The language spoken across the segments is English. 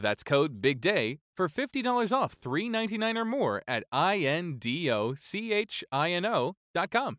That's code BIGDAY for $50 off 399 or more at I-N-D-O-C-H-I-N-O.com.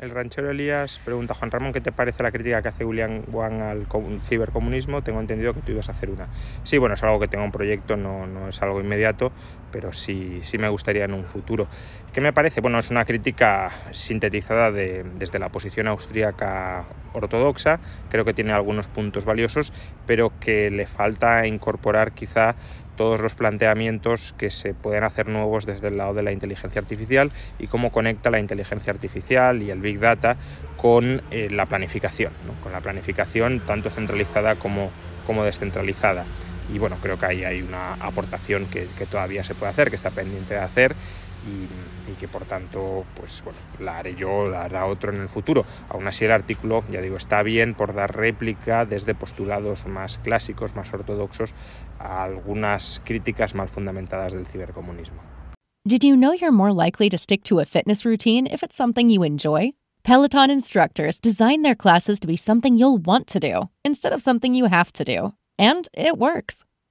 El ranchero Elías pregunta, Juan Ramón, ¿qué te parece la crítica que hace William Wang al comun- cibercomunismo? Tengo entendido que tú ibas a hacer una. Sí, bueno, es algo que tengo un proyecto, no, no es algo inmediato, pero sí, sí me gustaría en un futuro. ¿Qué me parece? Bueno, es una crítica sintetizada de- desde la posición austríaca ortodoxa, creo que tiene algunos puntos valiosos, pero que le falta incorporar quizá todos los planteamientos que se pueden hacer nuevos desde el lado de la inteligencia artificial y cómo conecta la inteligencia artificial y el big data con eh, la planificación, con la planificación tanto centralizada como, como descentralizada. Y bueno, creo que ahí hay una aportación que, que todavía se puede hacer, que está pendiente de hacer y, y que por tanto, pues bueno, la haré yo, la hará otro en el futuro. Aún así el artículo, ya digo, está bien por dar réplica desde postulados más clásicos, más ortodoxos, a algunas críticas mal fundamentadas del cibercomunismo. Did you know you're more likely to stick to a fitness routine if it's something you enjoy? Peloton instructors design their classes to be something you'll want to do instead of something you have to do. And it works.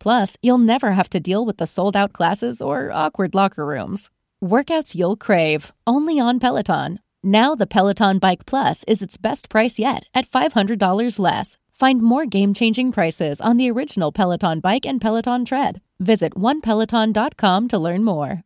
Plus, you'll never have to deal with the sold out classes or awkward locker rooms. Workouts you'll crave, only on Peloton. Now the Peloton Bike Plus is its best price yet at $500 less. Find more game changing prices on the original Peloton Bike and Peloton Tread. Visit onepeloton.com to learn more.